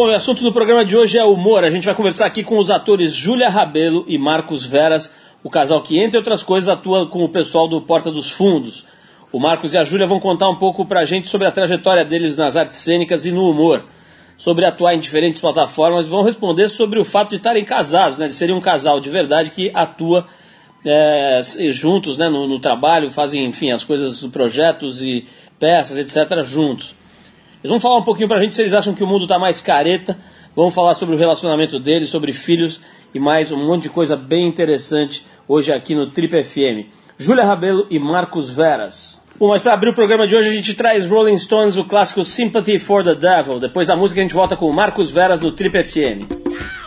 Bom, o assunto do programa de hoje é humor. A gente vai conversar aqui com os atores Júlia Rabelo e Marcos Veras, o casal que, entre outras coisas, atua com o pessoal do Porta dos Fundos. O Marcos e a Júlia vão contar um pouco pra gente sobre a trajetória deles nas artes cênicas e no humor, sobre atuar em diferentes plataformas, vão responder sobre o fato de estarem casados, né, de serem um casal de verdade que atua é, juntos né, no, no trabalho, fazem, enfim, as coisas, projetos e peças, etc., juntos. Eles vão falar um pouquinho pra gente se eles acham que o mundo tá mais careta. Vamos falar sobre o relacionamento deles, sobre filhos e mais um monte de coisa bem interessante hoje aqui no Trip FM. Júlia Rabelo e Marcos Veras. Bom, mas para abrir o programa de hoje a gente traz Rolling Stones, o clássico Sympathy for the Devil. Depois da música a gente volta com Marcos Veras no Trip FM.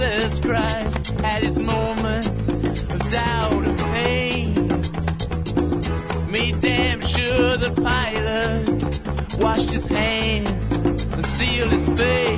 Jesus Christ at his moment of doubt and pain. Me damn sure the pilot washed his hands and sealed his face.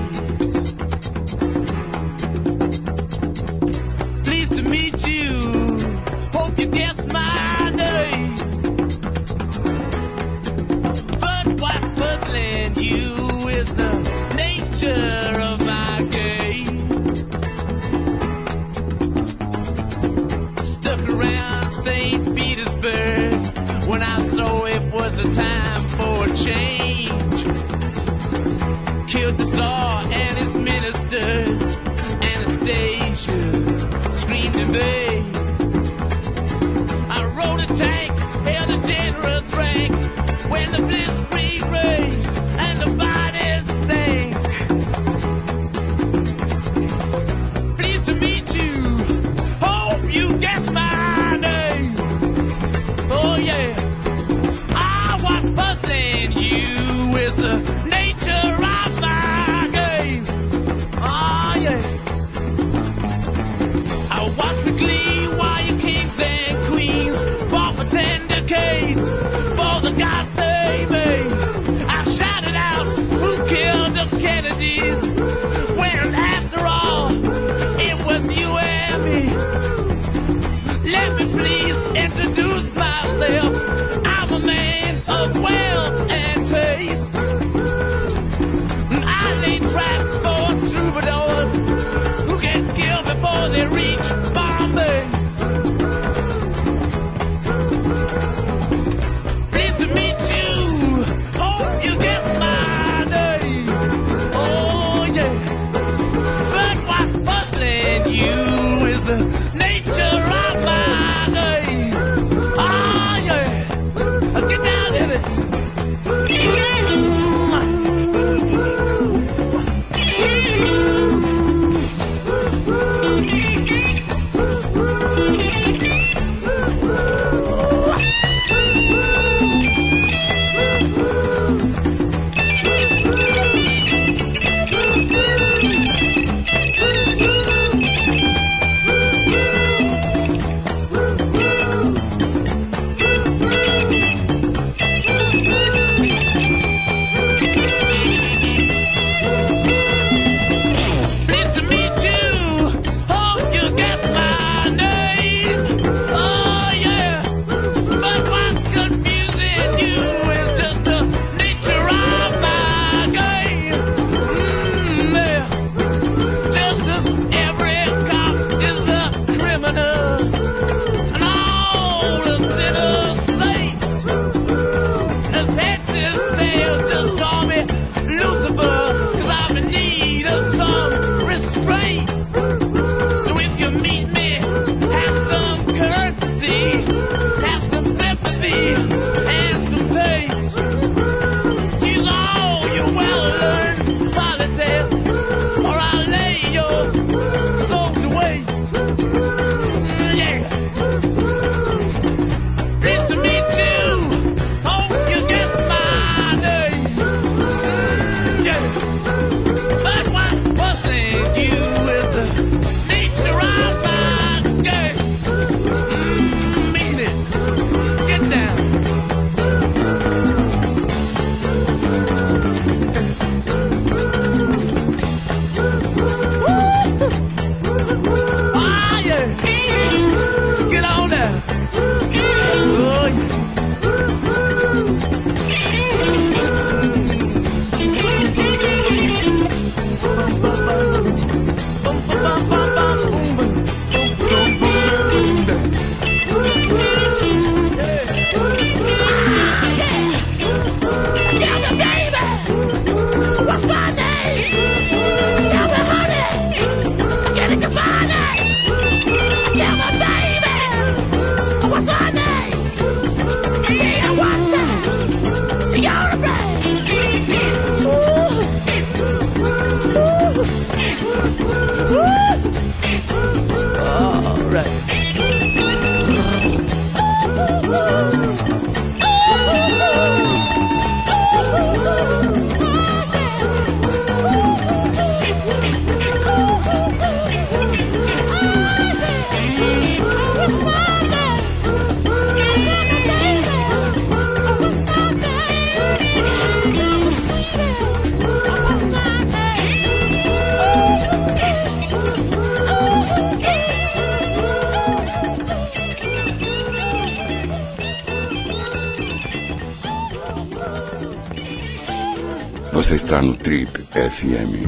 Está no Trip FM.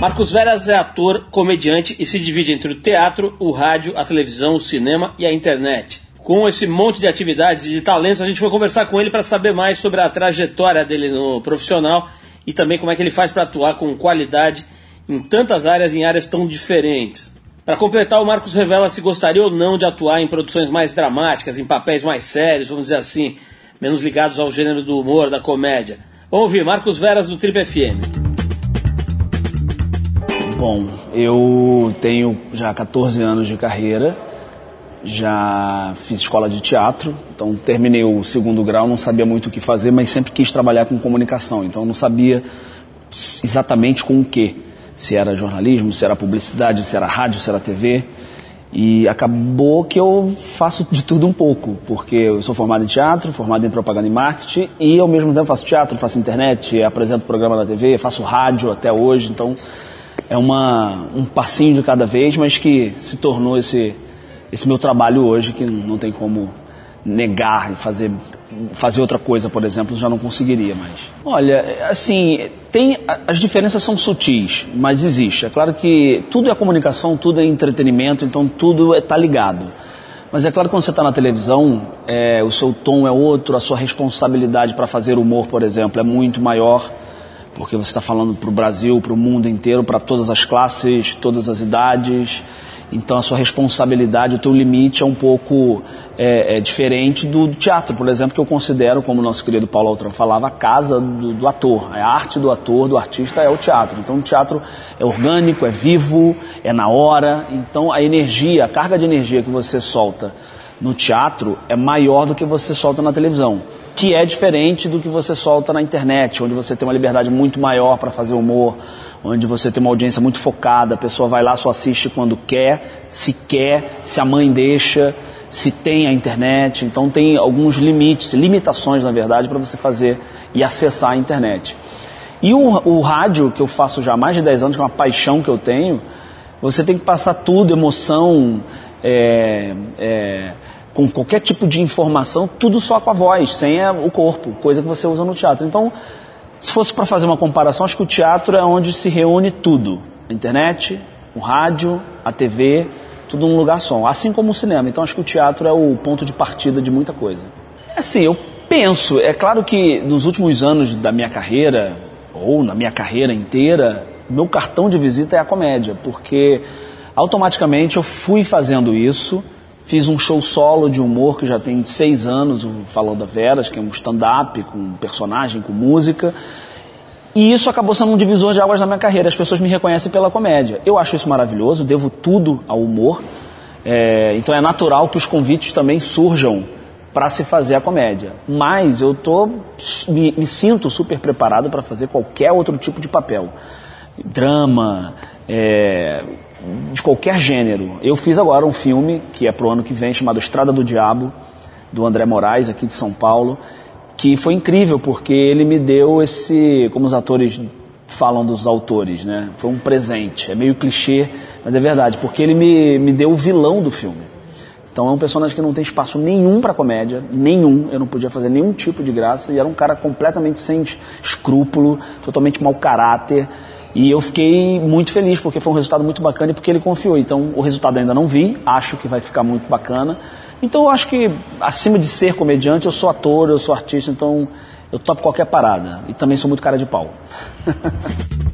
Marcos Veras é ator, comediante e se divide entre o teatro, o rádio, a televisão, o cinema e a internet. Com esse monte de atividades e de talentos, a gente foi conversar com ele para saber mais sobre a trajetória dele no profissional e também como é que ele faz para atuar com qualidade em tantas áreas, em áreas tão diferentes. Para completar, o Marcos revela se gostaria ou não de atuar em produções mais dramáticas, em papéis mais sérios, vamos dizer assim, menos ligados ao gênero do humor, da comédia. Vamos ouvir Marcos Veras do Trip FM. Bom, eu tenho já 14 anos de carreira, já fiz escola de teatro, então terminei o segundo grau, não sabia muito o que fazer, mas sempre quis trabalhar com comunicação, então não sabia exatamente com o que se era jornalismo, se era publicidade, se era rádio, se era TV. E acabou que eu faço de tudo um pouco, porque eu sou formado em teatro, formado em propaganda e marketing, e ao mesmo tempo faço teatro, faço internet, apresento programa da TV, faço rádio até hoje, então é uma, um passinho de cada vez, mas que se tornou esse, esse meu trabalho hoje, que não tem como negar e fazer fazer outra coisa, por exemplo, já não conseguiria mais. Olha, assim, tem as diferenças são sutis, mas existe. É claro que tudo é comunicação, tudo é entretenimento, então tudo está é, ligado. Mas é claro que quando você está na televisão, é, o seu tom é outro, a sua responsabilidade para fazer humor, por exemplo, é muito maior, porque você está falando para o Brasil, para o mundo inteiro, para todas as classes, todas as idades. Então a sua responsabilidade, o teu limite é um pouco é, é diferente do, teatro, por exemplo, que eu considero, como o nosso querido Paulo Altran falava, a casa do, do, ator. A arte do ator, do artista é o teatro. Então o teatro é orgânico, é vivo, é na hora. Então a energia, a carga de energia que você solta no teatro é maior do que você solta na televisão que é diferente do que você solta na internet, onde você tem uma liberdade muito maior para fazer humor, onde você tem uma audiência muito focada, a pessoa vai lá, só assiste quando quer, se quer, se a mãe deixa, se tem a internet. Então tem alguns limites, limitações na verdade, para você fazer e acessar a internet. E o, o rádio, que eu faço já há mais de 10 anos, que é uma paixão que eu tenho, você tem que passar tudo, emoção, é, é, com qualquer tipo de informação, tudo só com a voz, sem o corpo, coisa que você usa no teatro. Então, se fosse para fazer uma comparação, acho que o teatro é onde se reúne tudo: a internet, o rádio, a TV, tudo num lugar só. Assim como o cinema. Então acho que o teatro é o ponto de partida de muita coisa. Assim, eu penso, é claro que nos últimos anos da minha carreira, ou na minha carreira inteira, meu cartão de visita é a comédia, porque automaticamente eu fui fazendo isso. Fiz um show solo de humor que já tem seis anos, o Falão da Veras, que é um stand-up com personagem, com música. E isso acabou sendo um divisor de águas na minha carreira. As pessoas me reconhecem pela comédia. Eu acho isso maravilhoso, devo tudo ao humor. É, então é natural que os convites também surjam para se fazer a comédia. Mas eu tô, me, me sinto super preparado para fazer qualquer outro tipo de papel. Drama, é, de qualquer gênero. Eu fiz agora um filme que é pro ano que vem chamado Estrada do Diabo, do André Moraes, aqui de São Paulo, que foi incrível porque ele me deu esse, como os atores falam dos autores, né? Foi um presente. É meio clichê, mas é verdade, porque ele me, me deu o vilão do filme. Então é um personagem que não tem espaço nenhum para comédia, nenhum. Eu não podia fazer nenhum tipo de graça e era um cara completamente sem escrúpulo, totalmente mau caráter. E eu fiquei muito feliz porque foi um resultado muito bacana e porque ele confiou. Então o resultado ainda não vi, acho que vai ficar muito bacana. Então eu acho que acima de ser comediante, eu sou ator, eu sou artista, então eu topo qualquer parada. E também sou muito cara de pau.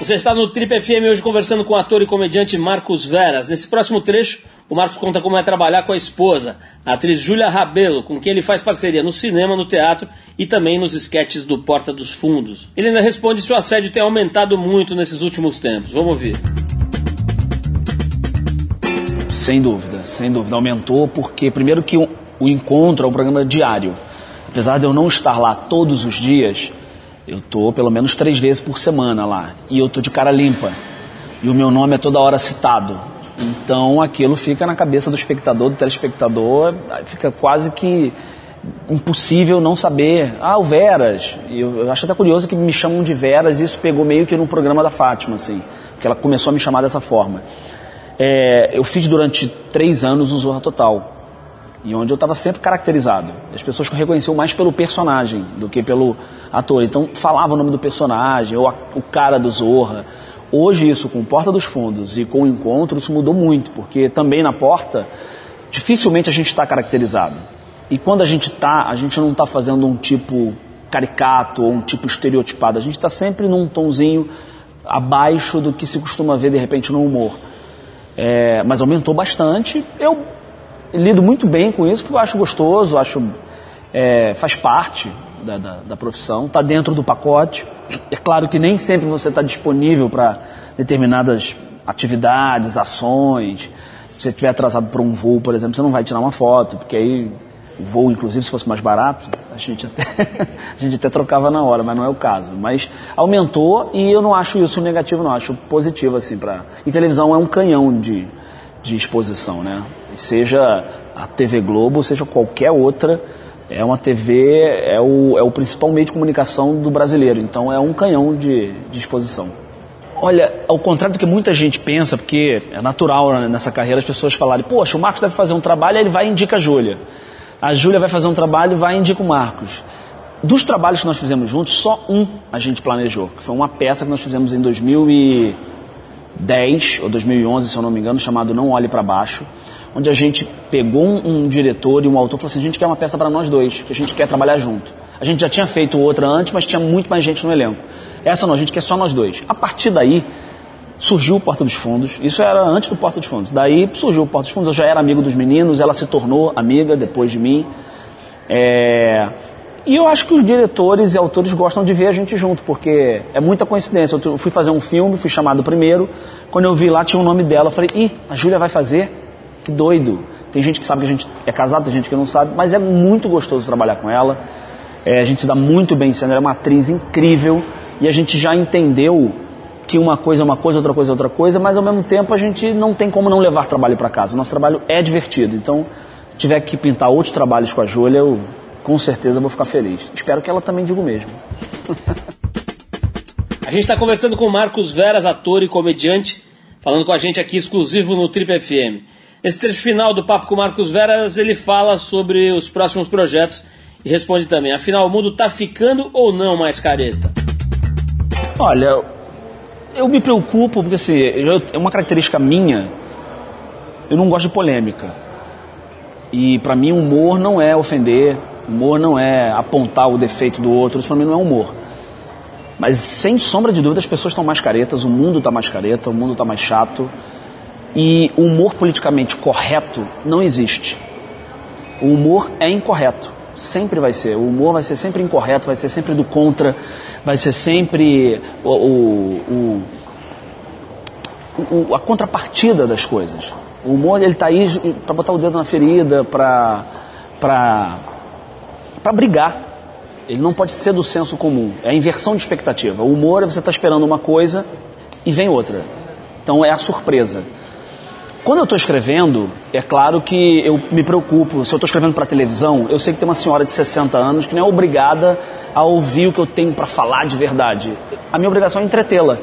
Você está no Trip FM hoje conversando com o ator e comediante Marcos Veras. Nesse próximo trecho, o Marcos conta como é trabalhar com a esposa, a atriz Júlia Rabelo, com quem ele faz parceria no cinema, no teatro e também nos esquetes do Porta dos Fundos. Ele ainda responde se o assédio tem aumentado muito nesses últimos tempos. Vamos ouvir. Sem dúvida, sem dúvida. Aumentou porque, primeiro, que o, encontro é um programa diário. Apesar de eu não estar lá todos os dias, eu tô pelo menos três vezes por semana lá. E eu tô de cara limpa. E o meu nome é toda hora citado. Então aquilo fica na cabeça do espectador, do telespectador, fica quase que impossível não saber. Ah, o Veras. Eu, eu acho até curioso que me chamam de Veras e isso pegou meio que no programa da Fátima, assim. Porque ela começou a me chamar dessa forma. É, eu fiz durante três anos o Zorra Total. E onde eu estava sempre caracterizado. As pessoas reconheciam mais pelo personagem do que pelo ator. Então falava o nome do personagem, ou a, o cara do Zorra. Hoje isso, com Porta dos Fundos e com o Encontro, mudou muito, porque também na Porta, dificilmente a gente está caracterizado. E quando a gente está, a gente não está fazendo um tipo caricato ou um tipo estereotipado. A gente está sempre num tonzinho abaixo do que se costuma ver de repente no humor. É, mas aumentou bastante. Eu lido muito bem com isso, porque eu acho gostoso, acho é, faz parte da, da, da profissão, está dentro do pacote. É claro que nem sempre você está disponível para determinadas atividades, ações. Se você estiver atrasado para um voo, por exemplo, você não vai tirar uma foto, porque aí o voo, inclusive, se fosse mais barato, a gente até, a gente até trocava na hora, mas não é o caso. Mas aumentou e eu não acho isso negativo, não. Acho positivo, assim, para... E televisão é um canhão de, de exposição, né? Seja a TV Globo, seja qualquer outra, é uma TV, é o, é o principal meio de comunicação do brasileiro. Então é um canhão de, de exposição. Olha, ao contrário do que muita gente pensa, porque é natural né, nessa carreira as pessoas falarem, poxa, o Marcos deve fazer um trabalho, aí ele vai e indica a Júlia. A Júlia vai fazer um trabalho e vai e indica o Marcos. Dos trabalhos que nós fizemos juntos, só um a gente planejou, que foi uma peça que nós fizemos em 2010 ou 2011, se eu não me engano, chamado Não Olhe para Baixo, onde a gente pegou um, um diretor e um autor e falou assim: a gente quer uma peça para nós dois, que a gente quer trabalhar junto. A gente já tinha feito outra antes, mas tinha muito mais gente no elenco. Essa não, a gente quer só nós dois. A partir daí, surgiu o Porta dos Fundos. Isso era antes do Porta dos Fundos. Daí surgiu o Porta dos Fundos. Eu já era amigo dos meninos, ela se tornou amiga depois de mim. É... E eu acho que os diretores e autores gostam de ver a gente junto, porque é muita coincidência. Eu fui fazer um filme, fui chamado primeiro. Quando eu vi lá, tinha o nome dela. Eu falei, ih, a Júlia vai fazer? Que doido. Tem gente que sabe que a gente é casado, tem gente que não sabe, mas é muito gostoso trabalhar com ela. É, a gente se dá muito bem sendo, ela é uma atriz incrível e a gente já entendeu que uma coisa é uma coisa, outra coisa é outra coisa, mas ao mesmo tempo a gente não tem como não levar trabalho para casa. Nosso trabalho é divertido. Então, se tiver que pintar outros trabalhos com a Júlia, eu com certeza vou ficar feliz. Espero que ela também diga o mesmo. a gente está conversando com Marcos Veras, ator e comediante, falando com a gente aqui exclusivo no Trip FM. Esse trecho final do papo com Marcos Veras, ele fala sobre os próximos projetos e responde também: afinal, o mundo está ficando ou não mais careta? Olha, eu me preocupo porque assim, eu, é uma característica minha, eu não gosto de polêmica. E para mim humor não é ofender, humor não é apontar o defeito do outro, isso para mim não é humor. Mas sem sombra de dúvida as pessoas estão mais caretas, o mundo está mais careta, o mundo está mais chato. E o humor politicamente correto não existe. O humor é incorreto. Sempre vai ser. O humor vai ser sempre incorreto, vai ser sempre do contra, vai ser sempre o, o, o, a contrapartida das coisas. O humor ele está aí para botar o dedo na ferida, para para brigar. Ele não pode ser do senso comum. É a inversão de expectativa. O humor é você estar tá esperando uma coisa e vem outra. Então é a surpresa. Quando eu estou escrevendo, é claro que eu me preocupo. Se eu estou escrevendo para televisão, eu sei que tem uma senhora de 60 anos que não é obrigada a ouvir o que eu tenho para falar de verdade. A minha obrigação é entretê-la.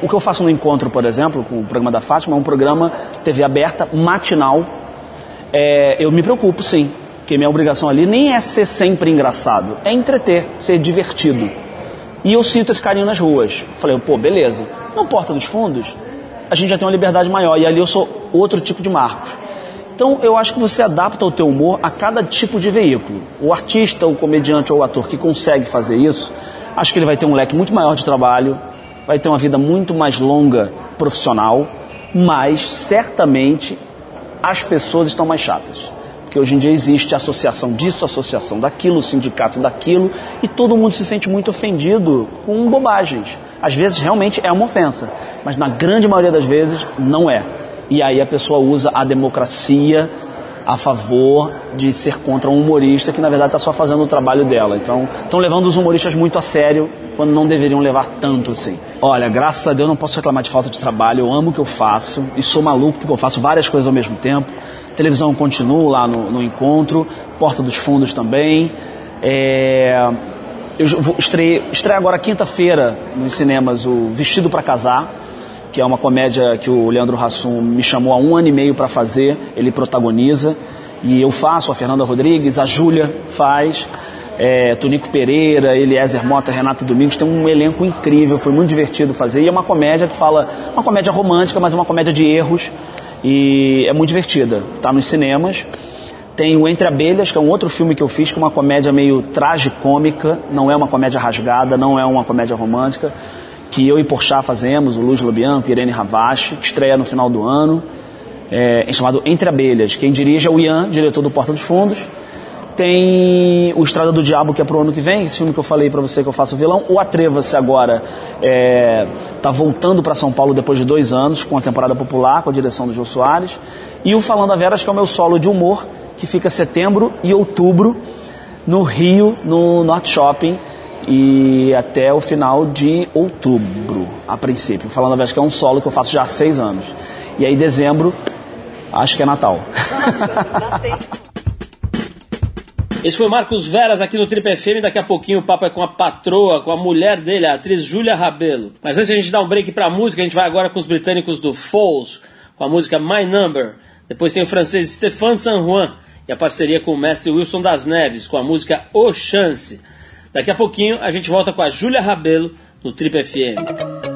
O que eu faço no encontro, por exemplo, com o programa da Fátima, é um programa TV aberta, matinal. É, eu me preocupo, sim. Porque minha obrigação ali nem é ser sempre engraçado, é entreter, ser divertido. E eu sinto esse carinho nas ruas. Falei, pô, beleza. No Porta dos Fundos, a gente já tem uma liberdade maior. E ali eu sou outro tipo de Marcos. Então eu acho que você adapta o teu humor a cada tipo de veículo. O artista, o comediante ou o ator que consegue fazer isso, acho que ele vai ter um leque muito maior de trabalho, vai ter uma vida muito mais longa profissional, mas certamente as pessoas estão mais chatas. Porque hoje em dia existe associação disso, associação daquilo, sindicato daquilo, e todo mundo se sente muito ofendido com bobagens. Às vezes realmente é uma ofensa, mas na grande maioria das vezes não é. E aí a pessoa usa a democracia a favor de ser contra um humorista que na verdade está só fazendo o trabalho dela. Então, estão levando os humoristas muito a sério quando não deveriam levar tanto assim. Olha, graças a Deus não posso reclamar de falta de trabalho, eu amo o que eu faço e sou maluco porque eu faço várias coisas ao mesmo tempo. Televisão continuo lá no, no encontro, Porta dos Fundos também. É, eu vou agora quinta-feira nos cinemas o Vestido para Casar, que é uma comédia que o Leandro Hassum me chamou há um ano e meio para fazer, ele protagoniza. E eu faço, a Fernanda Rodrigues, a Júlia faz, é, Tonico Pereira, Eliezer Mota, Renata Domingos, tem um elenco incrível, foi muito divertido fazer. E é uma comédia que fala, uma comédia romântica, mas é uma comédia de erros. E é muito divertida. Está nos cinemas. Tem o Entre Abelhas, que é um outro filme que eu fiz, que é uma comédia meio tragicômica, não é uma comédia rasgada, não é uma comédia romântica, que eu e Porchat fazemos, o Luz Lobianco, Irene Ravache, que estreia no final do ano, é, é chamado Entre Abelhas. Quem dirige é o Ian, diretor do Porta dos Fundos. Tem o Estrada do Diabo, que é pro ano que vem, esse filme que eu falei para você que eu faço vilão. O Atreva-se agora é, tá voltando para São Paulo depois de dois anos, com a temporada popular, com a direção do Jô Soares. E o Falando a Veras, que é o meu solo de humor, que fica setembro e outubro no Rio, no Norte Shopping, e até o final de outubro, a princípio. Falando a Veras, que é um solo que eu faço já há seis anos. E aí, dezembro, acho que é Natal. Esse foi Marcos Veras aqui no Triple FM. Daqui a pouquinho o papo é com a patroa, com a mulher dele, a atriz Júlia Rabelo. Mas antes de a gente dar um break pra música, a gente vai agora com os britânicos do Falls, com a música My Number. Depois tem o francês Stéphane San Juan e a parceria com o mestre Wilson das Neves, com a música O Chance. Daqui a pouquinho a gente volta com a Júlia Rabelo no Triple FM.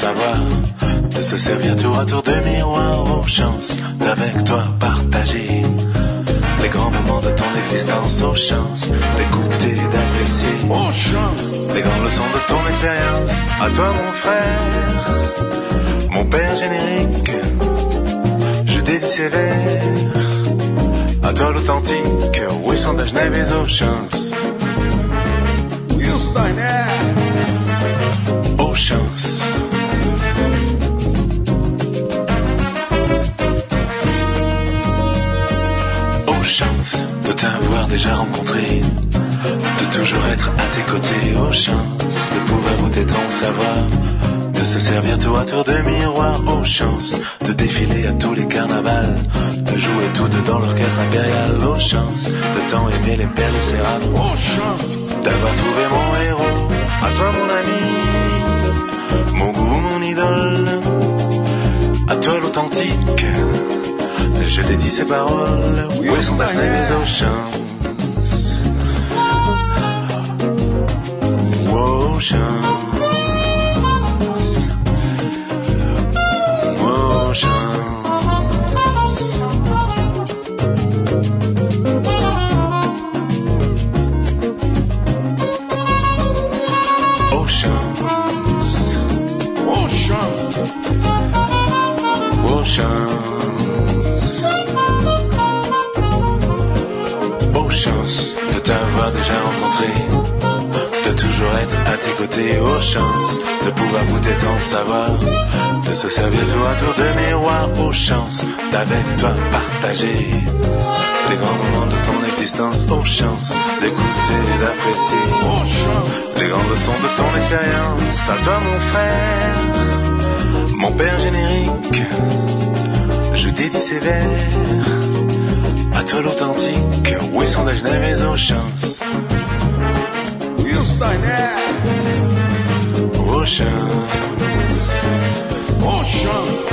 Savoir, de se servir tour à tour de miroir, aux chances d'avec toi partager les grands moments de ton existence, aux chances d'écouter, d'apprécier, aux chances les grandes leçons de ton expérience. À toi mon frère, mon père générique, je dédie vers. À toi l'authentique, oui sont das neves aux chances? Aux chances. T'avoir déjà rencontré, de toujours être à tes côtés. Aux chances de pouvoir goûter ton savoir, de se servir tour à tour de miroir. Aux chances de défiler à tous les carnavals, de jouer tout dans l'orchestre impérial. Aux chances de tant aimer les Serrano. Aux chances d'avoir trouvé mon héros. À toi mon ami, mon goût, mon idole. À toi l'authentique, je t'ai dit ces paroles. Oui, où sont passées mes auchances? Wow, chance. Se servir tour à tour de miroir Aux chances d'avec toi partager les grands moments de ton existence, aux chances d'écouter et d'apprécier, les grandes leçons de ton expérience. À toi, mon frère, mon père générique, je dédie ces vers. À toi, l'authentique, où sont des neves aux chances, aux chances, aux chances.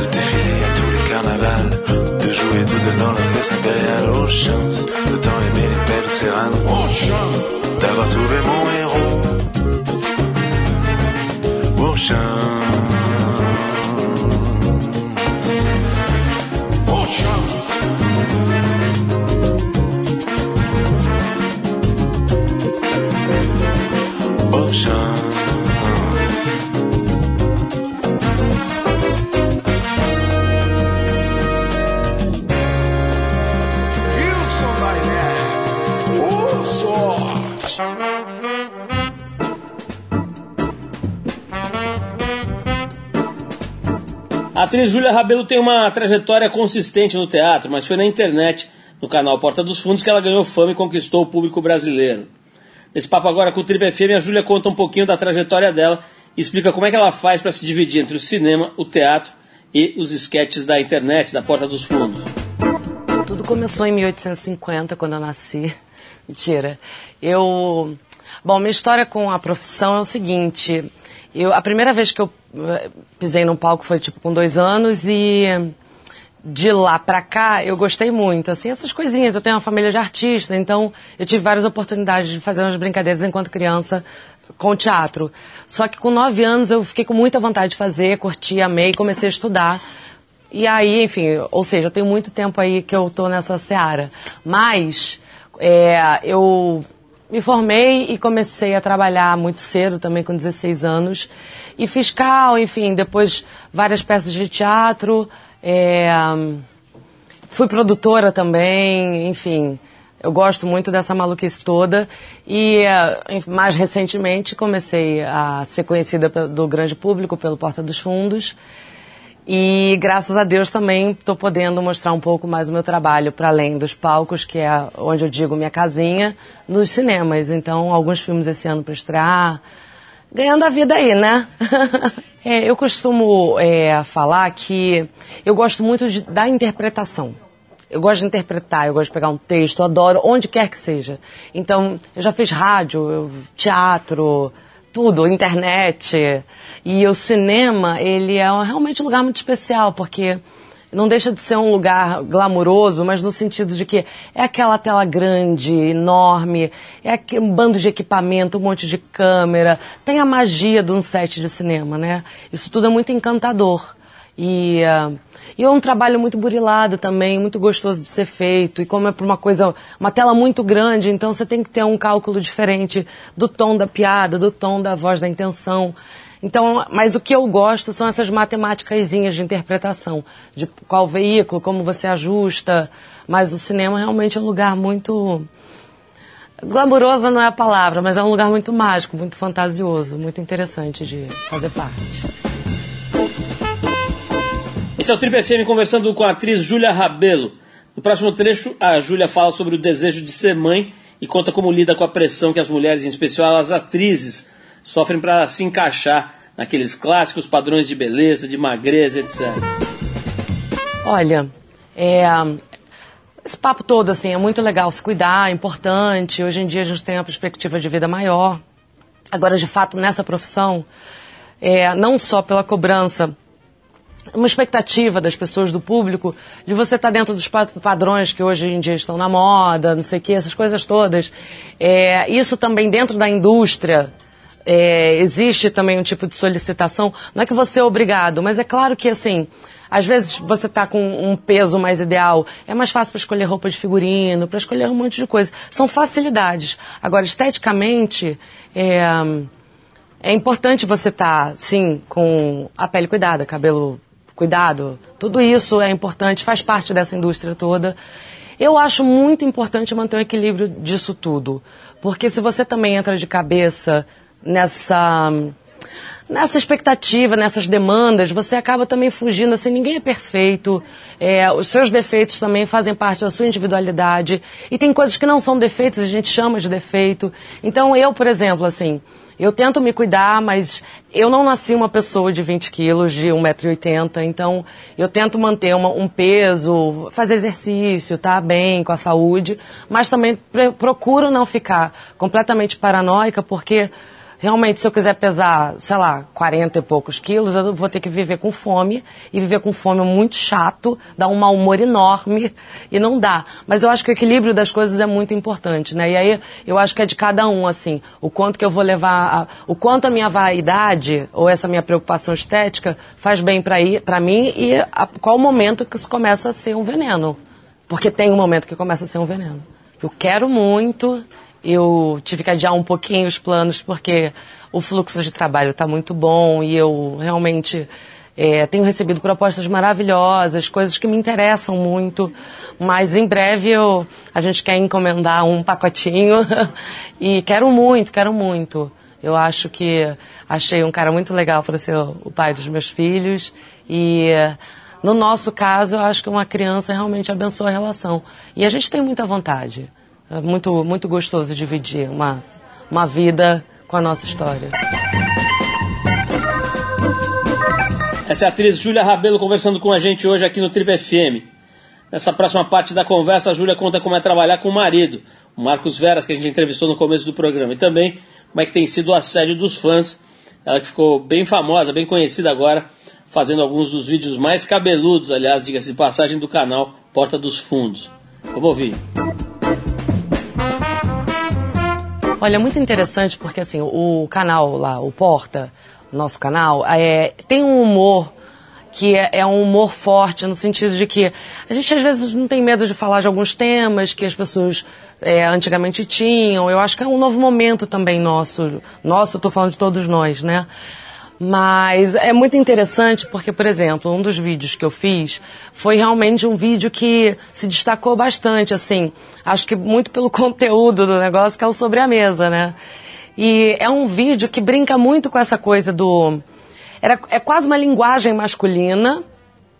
De défiler à tous les carnavals, de jouer tout dedans l'orchestre impérial, aux chances de tant aimer les belles serranes, aux d'avoir trouvé mon héros, aux chances, atriz Júlia Rabelo tem uma trajetória consistente no teatro, mas foi na internet, no canal Porta dos Fundos, que ela ganhou fama e conquistou o público brasileiro. Nesse papo agora com o Triple FM, a Júlia conta um pouquinho da trajetória dela e explica como é que ela faz para se dividir entre o cinema, o teatro e os esquetes da internet, da Porta dos Fundos. Tudo começou em 1850, quando eu nasci. Mentira. Eu. Bom, minha história com a profissão é o seguinte. Eu, a primeira vez que eu pisei num palco foi tipo com dois anos e de lá pra cá eu gostei muito. Assim, essas coisinhas. Eu tenho uma família de artistas, então eu tive várias oportunidades de fazer umas brincadeiras enquanto criança com teatro. Só que com nove anos eu fiquei com muita vontade de fazer, curti, amei, comecei a estudar. E aí, enfim, ou seja, eu tenho muito tempo aí que eu tô nessa seara. Mas é, eu me formei e comecei a trabalhar muito cedo, também com 16 anos. E fiscal, enfim, depois várias peças de teatro. É, fui produtora também, enfim. Eu gosto muito dessa maluquice toda. E eh, mais recentemente comecei a ser conhecida do grande público pelo Porta dos Fundos. E graças a Deus também estou podendo mostrar um pouco mais o meu trabalho para além dos palcos, que é onde eu digo minha casinha, nos cinemas. Então, alguns filmes esse ano para estrear. Ganhando a vida aí, né? É, eu costumo é, falar que eu gosto muito de- da interpretação. Eu gosto de interpretar, eu gosto de pegar um texto, eu adoro, onde quer que seja. Então, eu já fiz rádio, eu- teatro, tudo, internet. E o cinema, ele é realmente um lugar muito especial, porque não deixa de ser um lugar glamuroso, mas no sentido de que é aquela tela grande, enorme, é um bando de equipamento, um monte de câmera, tem a magia de um set de cinema, né? Isso tudo é muito encantador. E, uh, e é um trabalho muito burilado também, muito gostoso de ser feito. E como é para uma coisa, uma tela muito grande, então você tem que ter um cálculo diferente do tom da piada, do tom da voz, da intenção. Então, mas o que eu gosto são essas matemáticas de interpretação, de qual veículo, como você ajusta. Mas o cinema realmente é um lugar muito glamuroso não é a palavra, mas é um lugar muito mágico, muito fantasioso, muito interessante de fazer parte. Esse é o Trip FM conversando com a atriz Júlia Rabelo. No próximo trecho, a Júlia fala sobre o desejo de ser mãe e conta como lida com a pressão que as mulheres, em especial as atrizes, sofrem para se encaixar naqueles clássicos padrões de beleza, de magreza, etc. Olha, é, esse papo todo assim é muito legal se cuidar, é importante. Hoje em dia a gente tem uma perspectiva de vida maior. Agora, de fato, nessa profissão, é, não só pela cobrança uma expectativa das pessoas, do público, de você estar tá dentro dos padrões que hoje em dia estão na moda, não sei o que, essas coisas todas. É, isso também dentro da indústria, é, existe também um tipo de solicitação. Não é que você é obrigado, mas é claro que assim, às vezes você está com um peso mais ideal, é mais fácil para escolher roupa de figurino, para escolher um monte de coisa. São facilidades. Agora, esteticamente, é, é importante você estar, tá, sim, com a pele cuidada, cabelo cuidado, tudo isso é importante, faz parte dessa indústria toda. Eu acho muito importante manter o equilíbrio disso tudo, porque se você também entra de cabeça nessa nessa expectativa, nessas demandas, você acaba também fugindo, assim, ninguém é perfeito, é, os seus defeitos também fazem parte da sua individualidade, e tem coisas que não são defeitos, a gente chama de defeito. Então eu, por exemplo, assim, eu tento me cuidar, mas eu não nasci uma pessoa de 20 quilos, de 1,80m, então eu tento manter uma, um peso, fazer exercício, tá bem com a saúde, mas também procuro não ficar completamente paranoica, porque realmente, se eu quiser pesar, sei lá, 40 e poucos quilos, eu vou ter que viver com fome. E viver com fome é muito chato, dá um mau humor enorme e não dá. Mas eu acho que o equilíbrio das coisas é muito importante, né? E aí eu acho que é de cada um, assim, o quanto que eu vou levar, a, o quanto a minha vaidade ou essa minha preocupação estética faz bem para mim e a, qual o momento que isso começa a ser um veneno. Porque tem um momento que começa a ser um veneno. Eu quero muito, eu tive que adiar um pouquinho os planos porque o fluxo de trabalho está muito bom e eu realmente é, tenho recebido propostas maravilhosas, coisas que me interessam muito, mas em breve eu, a gente quer encomendar um pacotinho e quero muito, quero muito. Eu acho que achei um cara muito legal para ser o pai dos meus filhos e no nosso caso eu acho que uma criança realmente abençoa a relação e a gente tem muita vontade. É muito, muito gostoso dividir uma, uma vida com a nossa história. Essa é a atriz Júlia Rabelo conversando com a gente hoje aqui no Trip FM. Nessa próxima parte da conversa, a Júlia conta como é trabalhar com o marido, o Marcos Veras, que a gente entrevistou no começo do programa, e também como é que tem sido o assédio dos fãs. Ela que ficou bem famosa, bem conhecida agora, fazendo alguns dos vídeos mais cabeludos, aliás, diga-se de passagem, do canal Porta dos Fundos. Vamos ouvir. Olha, muito interessante porque assim, o canal lá, o Porta, nosso canal, é, tem um humor que é, é, um humor forte no sentido de que a gente às vezes não tem medo de falar de alguns temas que as pessoas é, antigamente tinham. Eu acho que é um novo momento também nosso. Nosso, estou falando de todos nós, né? Mas é muito interessante porque, por exemplo, um dos vídeos que eu fiz foi realmente um vídeo que se destacou bastante, assim. Acho que muito pelo conteúdo do negócio, que é o sobre a mesa, né? E é um vídeo que brinca muito com essa coisa do. Era, é quase uma linguagem masculina,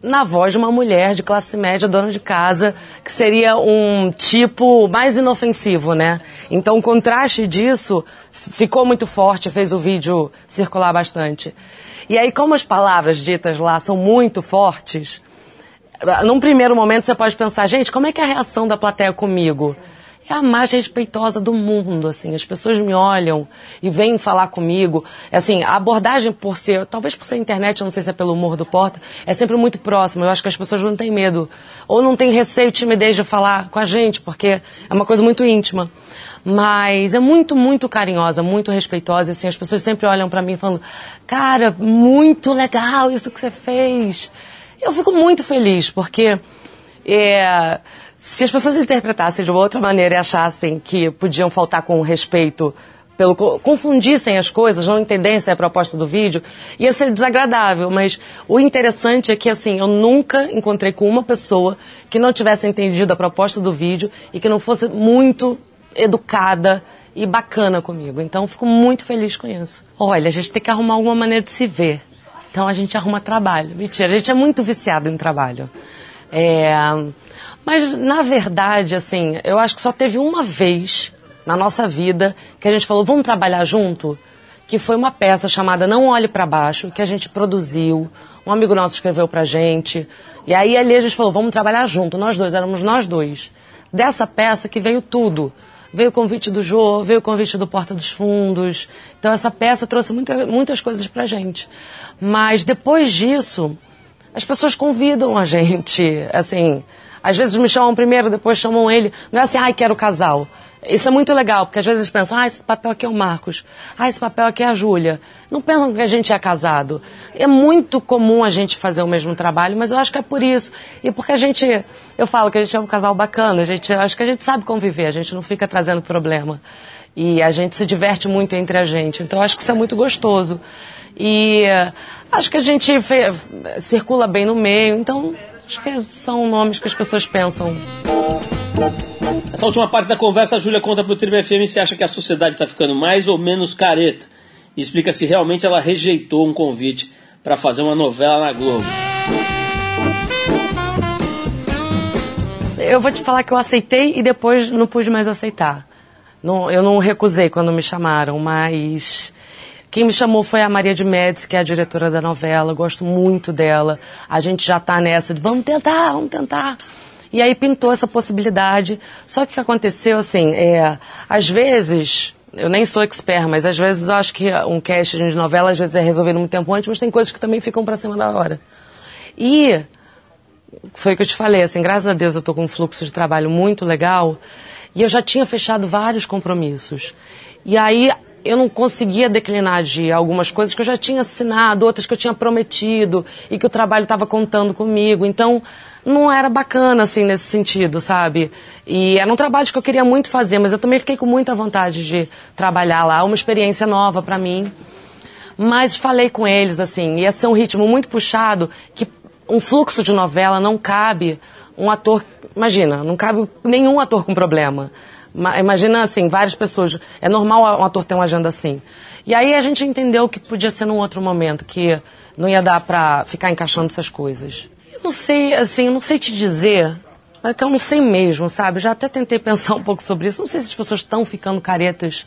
na voz de uma mulher de classe média, dona de casa, que seria um tipo mais inofensivo, né? Então o contraste disso ficou muito forte, fez o vídeo circular bastante. E aí, como as palavras ditas lá são muito fortes, num primeiro momento você pode pensar, gente, como é que é a reação da plateia comigo? É a mais respeitosa do mundo, assim. As pessoas me olham e vêm falar comigo. Assim, a abordagem por ser, talvez por ser internet, eu não sei se é pelo humor do Porta, é sempre muito próxima. Eu acho que as pessoas não têm medo. Ou não têm receio, timidez de falar com a gente, porque é uma coisa muito íntima. Mas é muito, muito carinhosa, muito respeitosa. Assim, as pessoas sempre olham para mim falando, cara, muito legal isso que você fez. Eu fico muito feliz, porque é, se as pessoas interpretassem de uma outra maneira e achassem que podiam faltar com respeito, pelo confundissem as coisas, não entendessem a proposta do vídeo, ia ser desagradável. Mas o interessante é que assim, eu nunca encontrei com uma pessoa que não tivesse entendido a proposta do vídeo e que não fosse muito educada e bacana comigo. Então, fico muito feliz com isso. Olha, a gente tem que arrumar alguma maneira de se ver. Então, a gente arruma trabalho. Mentira, a gente é muito viciado em trabalho. É... Mas, na verdade, assim, eu acho que só teve uma vez na nossa vida que a gente falou, vamos trabalhar junto? Que foi uma peça chamada Não Olhe para Baixo, que a gente produziu. Um amigo nosso escreveu pra gente. E aí ali a gente falou, vamos trabalhar junto. Nós dois, éramos nós dois. Dessa peça que veio tudo. Veio o convite do Jô, veio o convite do Porta dos Fundos. Então essa peça trouxe muita, muitas coisas pra gente. Mas depois disso, as pessoas convidam a gente, assim, às vezes me chamam primeiro, depois chamam ele. Não é assim, ai, quero casal. Isso é muito legal, porque às vezes pensam, ah, esse papel aqui é o Marcos, ah, esse papel aqui é a Júlia. Não pensam que a gente é casado. É muito comum a gente fazer o mesmo trabalho, mas eu acho que é por isso. E porque a gente, eu falo que a gente é um casal bacana, a gente, acho que a gente sabe conviver, a gente não fica trazendo problema. E a gente se diverte muito entre a gente. Então acho que isso é muito gostoso. E uh, acho que a gente circula bem no meio, então acho que são nomes que as pessoas pensam. Essa última parte da conversa, a Júlia conta pro Tribo FM se acha que a sociedade está ficando mais ou menos careta. E explica se realmente ela rejeitou um convite para fazer uma novela na Globo. Eu vou te falar que eu aceitei e depois não pude mais aceitar. Não, eu não recusei quando me chamaram, mas quem me chamou foi a Maria de Médici, que é a diretora da novela. Eu gosto muito dela. A gente já está nessa de vamos tentar, vamos tentar. E aí pintou essa possibilidade. Só que o que aconteceu, assim, é, às vezes, eu nem sou expert, mas às vezes eu acho que um casting de novela às vezes é resolvido muito tempo antes, mas tem coisas que também ficam para cima da hora. E foi o que eu te falei, assim, graças a Deus eu estou com um fluxo de trabalho muito legal e eu já tinha fechado vários compromissos. E aí eu não conseguia declinar de algumas coisas que eu já tinha assinado, outras que eu tinha prometido e que o trabalho estava contando comigo. Então, não era bacana, assim, nesse sentido, sabe? E era um trabalho que eu queria muito fazer, mas eu também fiquei com muita vontade de trabalhar lá, uma experiência nova para mim. Mas falei com eles, assim, ia ser um ritmo muito puxado, que um fluxo de novela não cabe um ator, imagina, não cabe nenhum ator com problema. Imagina, assim, várias pessoas. É normal um ator ter uma agenda assim. E aí a gente entendeu que podia ser num outro momento, que não ia dar pra ficar encaixando essas coisas. Eu não sei, assim, eu não sei te dizer. É que eu não sei mesmo, sabe? Já até tentei pensar um pouco sobre isso. Não sei se as pessoas estão ficando caretas.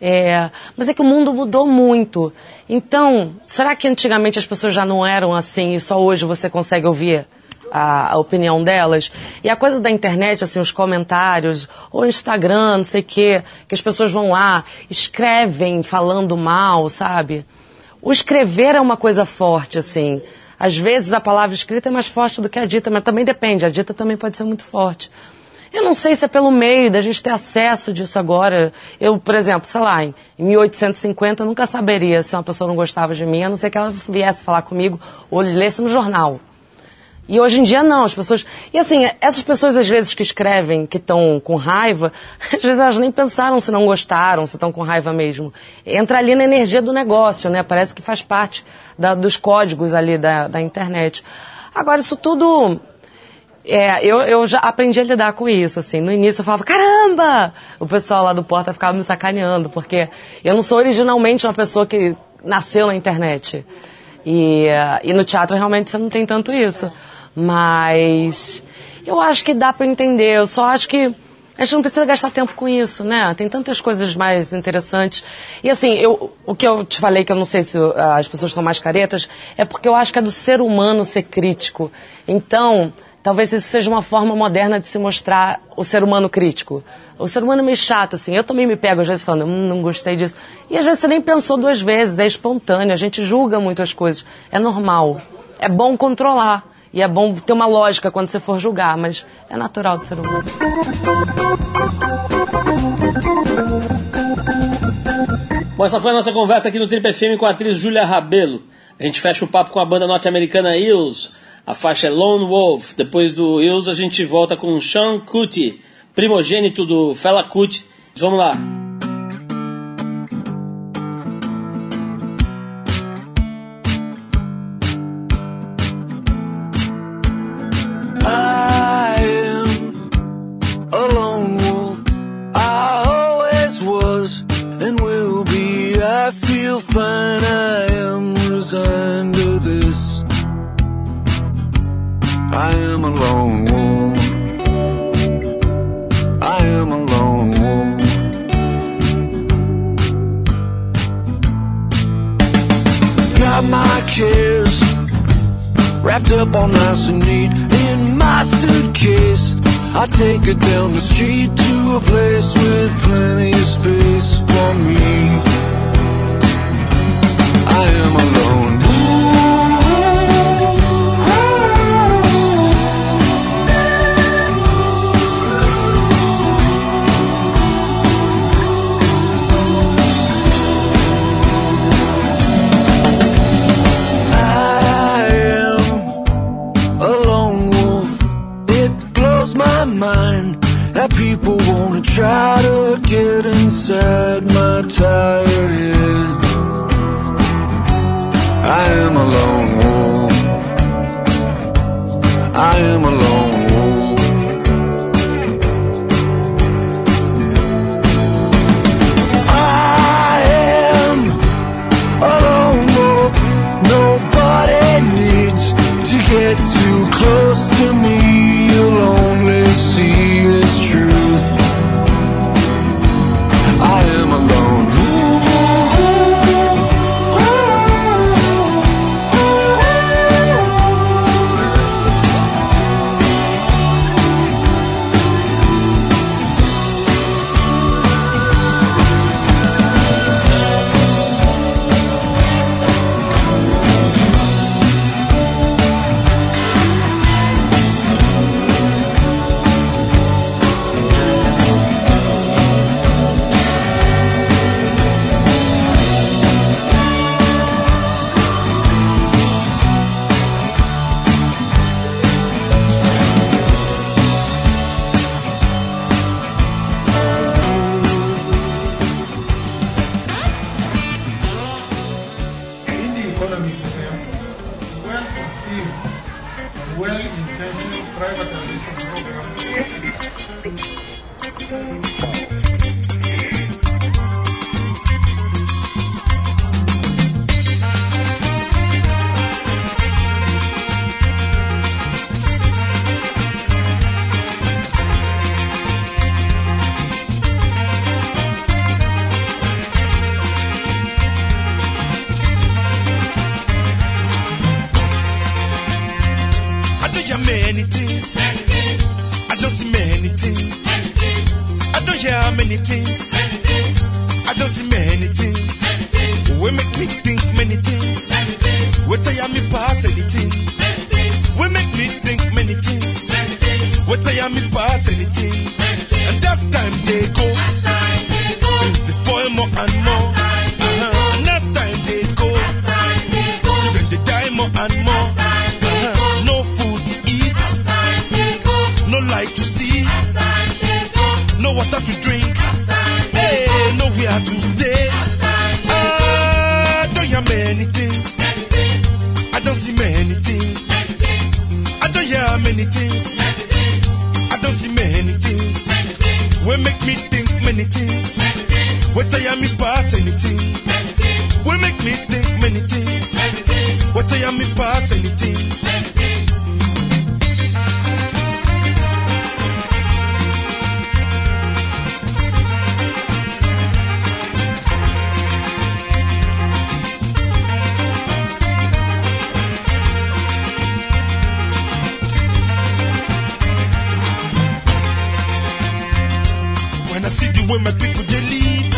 É, mas é que o mundo mudou muito. Então, será que antigamente as pessoas já não eram assim e só hoje você consegue ouvir a, a, opinião delas. E a coisa da internet, assim, os comentários, ou Instagram, não sei o quê, que as pessoas vão lá, escrevem falando mal, sabe? O escrever é uma coisa forte, assim. Às vezes a palavra escrita é mais forte do que a dita, mas também depende, a dita também pode ser muito forte. Eu não sei se é pelo meio da gente ter acesso disso agora. Eu, por exemplo, sei lá, em 1850 eu nunca saberia se uma pessoa não gostava de mim, a não ser que ela viesse falar comigo ou lesse no jornal. E hoje em dia não, as pessoas. E assim, essas pessoas às vezes que escrevem, que estão com raiva, às vezes elas nem pensaram se não gostaram, se estão com raiva mesmo. Entra ali na energia do negócio, né? Parece que faz parte da, dos códigos ali da, da internet. Agora, isso tudo. É, eu, eu já aprendi a lidar com isso, assim. No início eu falava, caramba! O pessoal lá do Porta ficava me sacaneando, porque eu não sou originalmente uma pessoa que nasceu na internet. E, e no teatro realmente você não tem tanto isso. Mas eu acho que dá para entender. Eu só acho que a gente não precisa gastar tempo com isso, né? Tem tantas coisas mais interessantes. E assim, eu, o que eu te falei, que eu não sei se ah, as pessoas estão mais caretas, é porque eu acho que é do ser humano ser crítico. Então, talvez isso seja uma forma moderna de se mostrar o ser humano crítico. O ser humano é meio chato, assim. Eu também me pego às vezes falando, hum, não gostei disso. E às vezes você nem pensou duas vezes, é espontâneo, a gente julga muito as coisas. É normal. É bom controlar. E é bom ter uma lógica quando você for julgar, mas é natural do ser humano. Bom, essa foi a nossa conversa aqui no Trip FM com a atriz Julia Rabelo. A gente fecha o papo com a banda norte-americana Hills. A faixa é Lone Wolf. Depois do Hills, a gente volta com Sean Kuti, primogênito do Fela Kuti. Vamos lá. where my people they live.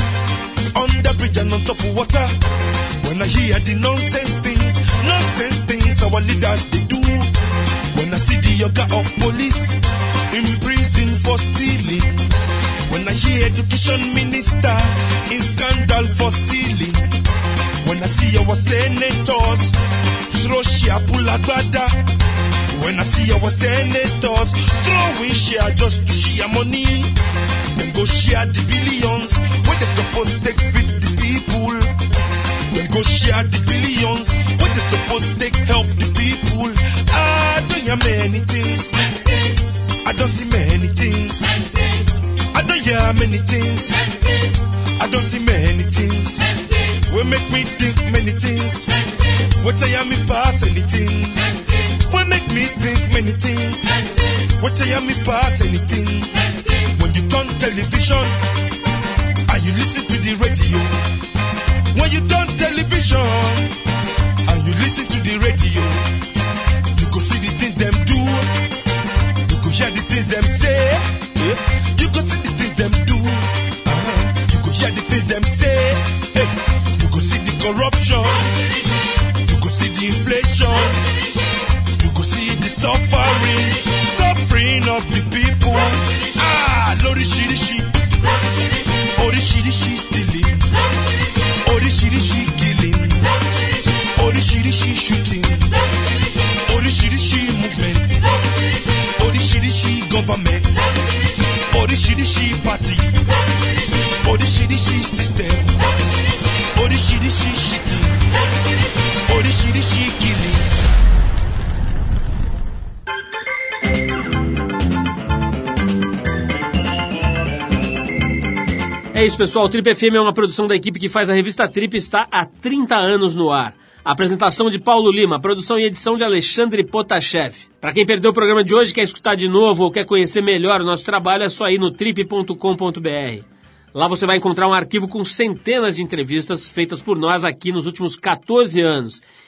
On the bridge and on top of water. When I hear the nonsense things, nonsense things our leaders they do. When I see the yoga of police in prison for stealing. When I hear education minister in scandal for stealing. When I see our senators, Russia pull a Pulagbada. When I see our senators throwing share just to share money. Then go share the billions where they supposed to take feed the people. Then go share the billions where they supposed to take help the people. I don't hear many things. I don't see many things. I don't hear many things. I don't see many things. We make me think many things. What I am me pass anything. We make me think many things. What I am me pass anything. When you turn television and you listen to the radio. When you turn television and you listen to the radio, you go see the things them do. You go hear the things them say. Yeah. You go see the things them do. Uh-huh. You go hear the things them say. Orishirishi party, Orishirishi system, Orishirishi shitting, Orishirishi killing. É isso, pessoal. O Trip FM é uma produção da equipe que faz a revista Trip está há 30 anos no ar. Apresentação de Paulo Lima, produção e edição de Alexandre Potashev. Para quem perdeu o programa de hoje, quer escutar de novo ou quer conhecer melhor o nosso trabalho, é só ir no trip.com.br. Lá você vai encontrar um arquivo com centenas de entrevistas feitas por nós aqui nos últimos 14 anos.